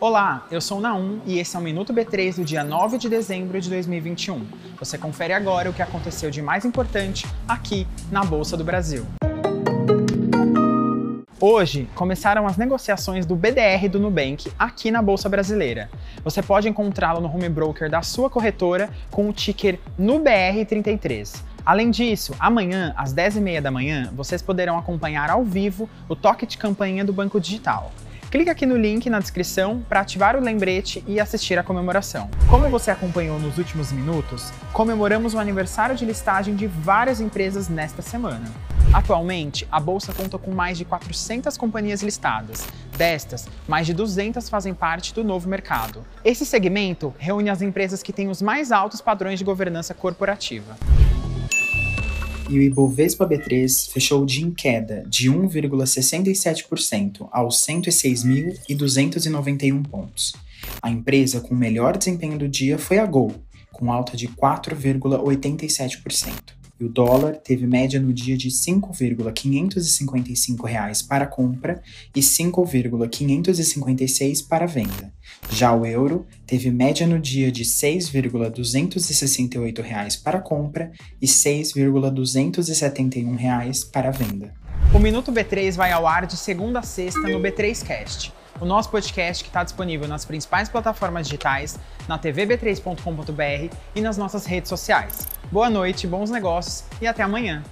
Olá, eu sou o Naum e esse é o Minuto B3 do dia 9 de dezembro de 2021. Você confere agora o que aconteceu de mais importante aqui na Bolsa do Brasil. Hoje começaram as negociações do BDR do Nubank aqui na Bolsa Brasileira. Você pode encontrá-lo no home broker da sua corretora com o ticker NUBR33. Além disso, amanhã, às 10h30 da manhã, vocês poderão acompanhar ao vivo o toque de campanha do Banco Digital. Clique aqui no link na descrição para ativar o lembrete e assistir à comemoração. Como você acompanhou nos últimos minutos, comemoramos o aniversário de listagem de várias empresas nesta semana. Atualmente, a bolsa conta com mais de 400 companhias listadas. Destas, mais de 200 fazem parte do novo mercado. Esse segmento reúne as empresas que têm os mais altos padrões de governança corporativa e o Ibovespa B3 fechou o dia em queda de 1,67% aos 106.291 pontos. A empresa com o melhor desempenho do dia foi a Gol, com alta de 4,87% e o dólar teve média no dia de 5,555 reais para compra e 5,556 para venda. Já o euro teve média no dia de 6,268 reais para compra e 6,271 reais para venda. O Minuto B3 vai ao ar de segunda a sexta no B3Cast o nosso podcast que está disponível nas principais plataformas digitais, na tvb3.com.br e nas nossas redes sociais. Boa noite, bons negócios e até amanhã!